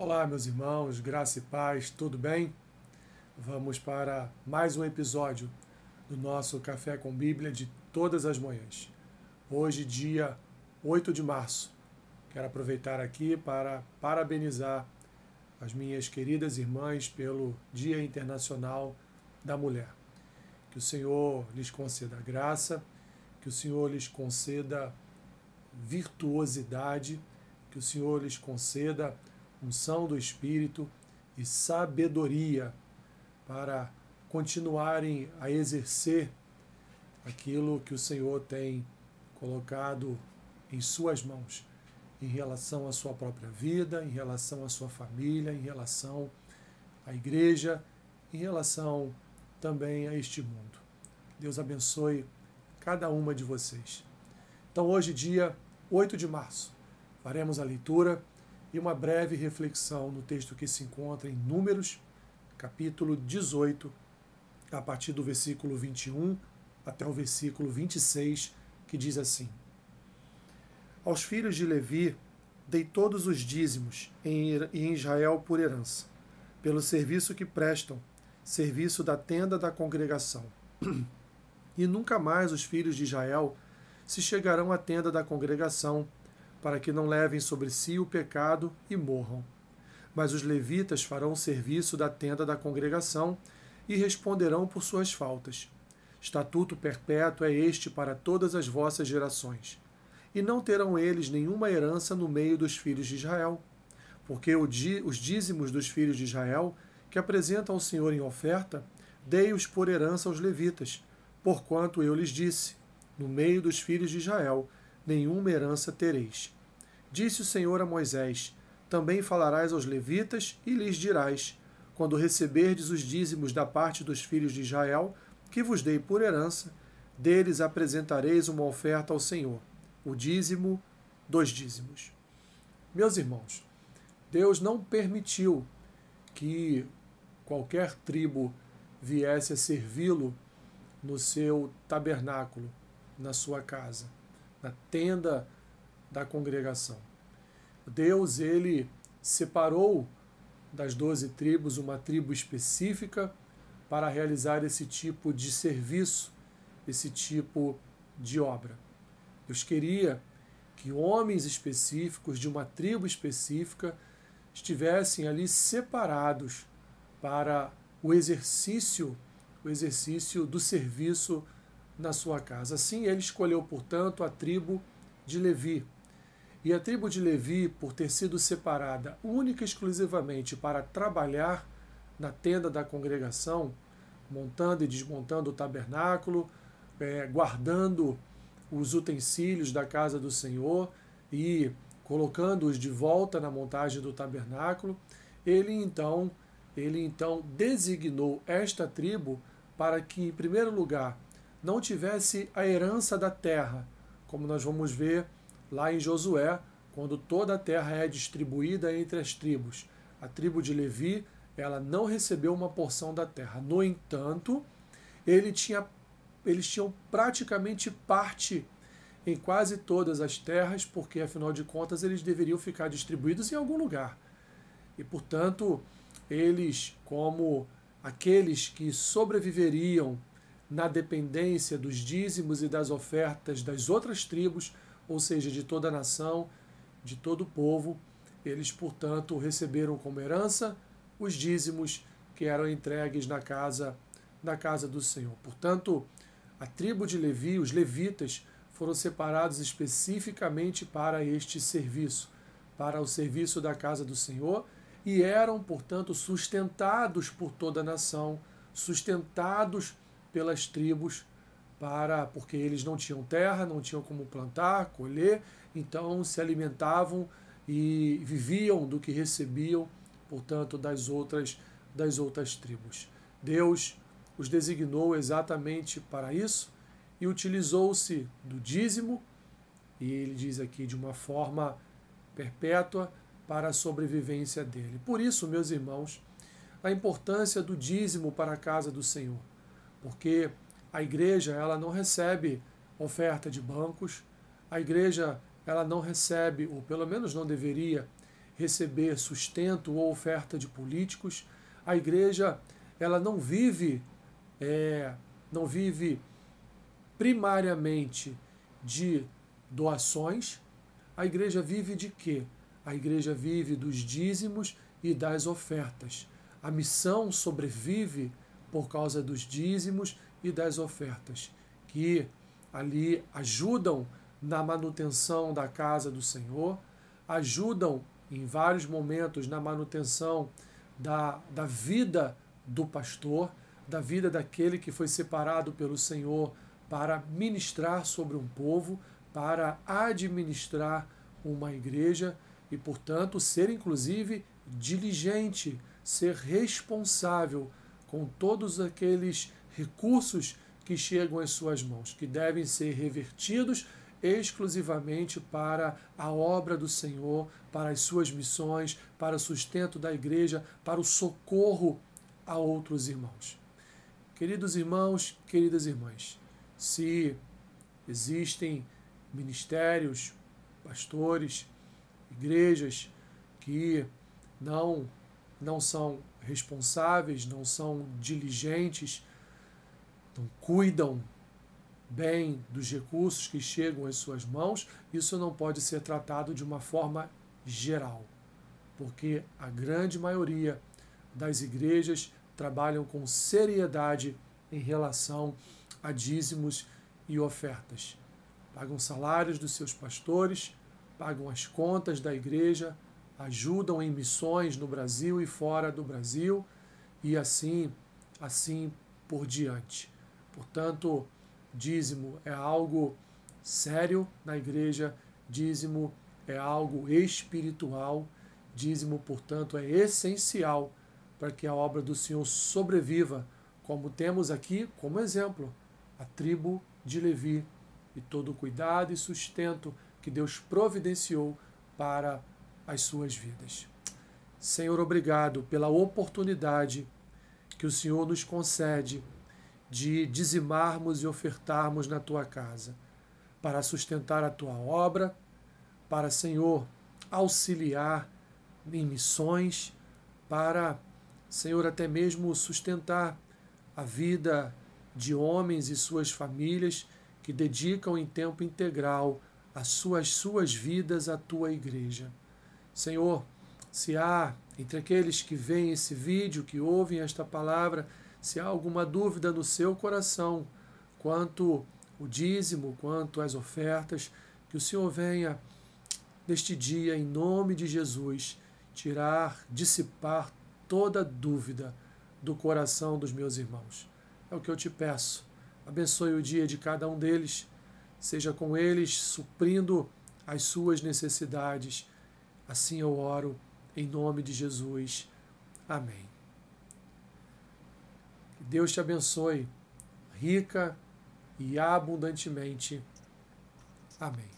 Olá, meus irmãos, graça e paz, tudo bem? Vamos para mais um episódio do nosso Café com Bíblia de todas as manhãs. Hoje, dia 8 de março. Quero aproveitar aqui para parabenizar as minhas queridas irmãs pelo Dia Internacional da Mulher. Que o Senhor lhes conceda graça, que o Senhor lhes conceda virtuosidade, que o Senhor lhes conceda unção do Espírito e sabedoria para continuarem a exercer aquilo que o Senhor tem colocado em suas mãos, em relação à sua própria vida, em relação à sua família, em relação à igreja, em relação também a este mundo. Deus abençoe cada uma de vocês. Então, hoje, dia 8 de março, faremos a leitura e uma breve reflexão no texto que se encontra em Números, capítulo 18, a partir do versículo 21 até o versículo 26, que diz assim: Aos filhos de Levi dei todos os dízimos em Israel por herança, pelo serviço que prestam, serviço da tenda da congregação. E nunca mais os filhos de Israel se chegarão à tenda da congregação para que não levem sobre si o pecado e morram. Mas os levitas farão serviço da tenda da congregação e responderão por suas faltas. Estatuto perpétuo é este para todas as vossas gerações. E não terão eles nenhuma herança no meio dos filhos de Israel, porque os dízimos dos filhos de Israel, que apresentam ao Senhor em oferta, dei-os por herança aos levitas, porquanto eu lhes disse: No meio dos filhos de Israel nenhuma herança tereis. Disse o Senhor a Moisés: Também falarás aos levitas e lhes dirás: Quando receberdes os dízimos da parte dos filhos de Israel, que vos dei por herança, deles apresentareis uma oferta ao Senhor, o dízimo dos dízimos. Meus irmãos, Deus não permitiu que qualquer tribo viesse a servi-lo no seu tabernáculo, na sua casa tenda da congregação. Deus, ele separou das doze tribos uma tribo específica para realizar esse tipo de serviço, esse tipo de obra. Deus queria que homens específicos de uma tribo específica estivessem ali separados para o exercício, o exercício do serviço na sua casa. Assim, ele escolheu, portanto, a tribo de Levi. E a tribo de Levi, por ter sido separada única e exclusivamente para trabalhar na tenda da congregação, montando e desmontando o tabernáculo, é, guardando os utensílios da casa do Senhor e colocando-os de volta na montagem do tabernáculo, ele então, ele então designou esta tribo para que, em primeiro lugar, não tivesse a herança da terra, como nós vamos ver lá em Josué, quando toda a terra é distribuída entre as tribos. A tribo de Levi, ela não recebeu uma porção da terra. No entanto, ele tinha, eles tinham praticamente parte em quase todas as terras, porque afinal de contas eles deveriam ficar distribuídos em algum lugar. E portanto, eles, como aqueles que sobreviveriam na dependência dos dízimos e das ofertas das outras tribos, ou seja, de toda a nação, de todo o povo. Eles, portanto, receberam como herança os dízimos que eram entregues na casa na casa do Senhor. Portanto, a tribo de Levi, os levitas, foram separados especificamente para este serviço, para o serviço da casa do Senhor, e eram, portanto, sustentados por toda a nação, sustentados pelas tribos para porque eles não tinham terra, não tinham como plantar, colher, então se alimentavam e viviam do que recebiam, portanto, das outras das outras tribos. Deus os designou exatamente para isso e utilizou-se do dízimo, e ele diz aqui de uma forma perpétua para a sobrevivência dele. Por isso, meus irmãos, a importância do dízimo para a casa do Senhor porque a igreja ela não recebe oferta de bancos, a igreja ela não recebe, ou pelo menos não deveria, receber sustento ou oferta de políticos. A igreja ela não vive é, não vive primariamente de doações. A igreja vive de quê? A igreja vive dos dízimos e das ofertas. A missão sobrevive por causa dos dízimos e das ofertas, que ali ajudam na manutenção da casa do Senhor, ajudam em vários momentos na manutenção da, da vida do pastor, da vida daquele que foi separado pelo Senhor para ministrar sobre um povo, para administrar uma igreja e, portanto, ser inclusive diligente, ser responsável com todos aqueles recursos que chegam às suas mãos, que devem ser revertidos exclusivamente para a obra do Senhor, para as suas missões, para o sustento da igreja, para o socorro a outros irmãos. Queridos irmãos, queridas irmãs, se existem ministérios, pastores, igrejas que não não são responsáveis, não são diligentes, não cuidam bem dos recursos que chegam às suas mãos, isso não pode ser tratado de uma forma geral, porque a grande maioria das igrejas trabalham com seriedade em relação a dízimos e ofertas. Pagam salários dos seus pastores, pagam as contas da igreja, ajudam em missões no Brasil e fora do Brasil e assim, assim por diante. Portanto, dízimo é algo sério na igreja, dízimo é algo espiritual, dízimo, portanto, é essencial para que a obra do Senhor sobreviva, como temos aqui como exemplo a tribo de Levi e todo o cuidado e sustento que Deus providenciou para as suas vidas. Senhor, obrigado pela oportunidade que o Senhor nos concede de dizimarmos e ofertarmos na tua casa, para sustentar a tua obra, para, Senhor, auxiliar em missões, para, Senhor, até mesmo sustentar a vida de homens e suas famílias que dedicam em tempo integral as suas, suas vidas à tua igreja. Senhor, se há entre aqueles que veem esse vídeo, que ouvem esta palavra, se há alguma dúvida no seu coração quanto o dízimo, quanto as ofertas, que o Senhor venha neste dia, em nome de Jesus, tirar, dissipar toda dúvida do coração dos meus irmãos. É o que eu te peço. Abençoe o dia de cada um deles, seja com eles suprindo as suas necessidades. Assim eu oro, em nome de Jesus. Amém. Deus te abençoe rica e abundantemente. Amém.